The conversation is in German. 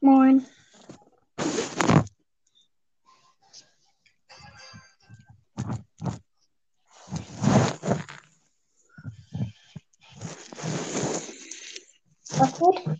Moin. Was gut? geht?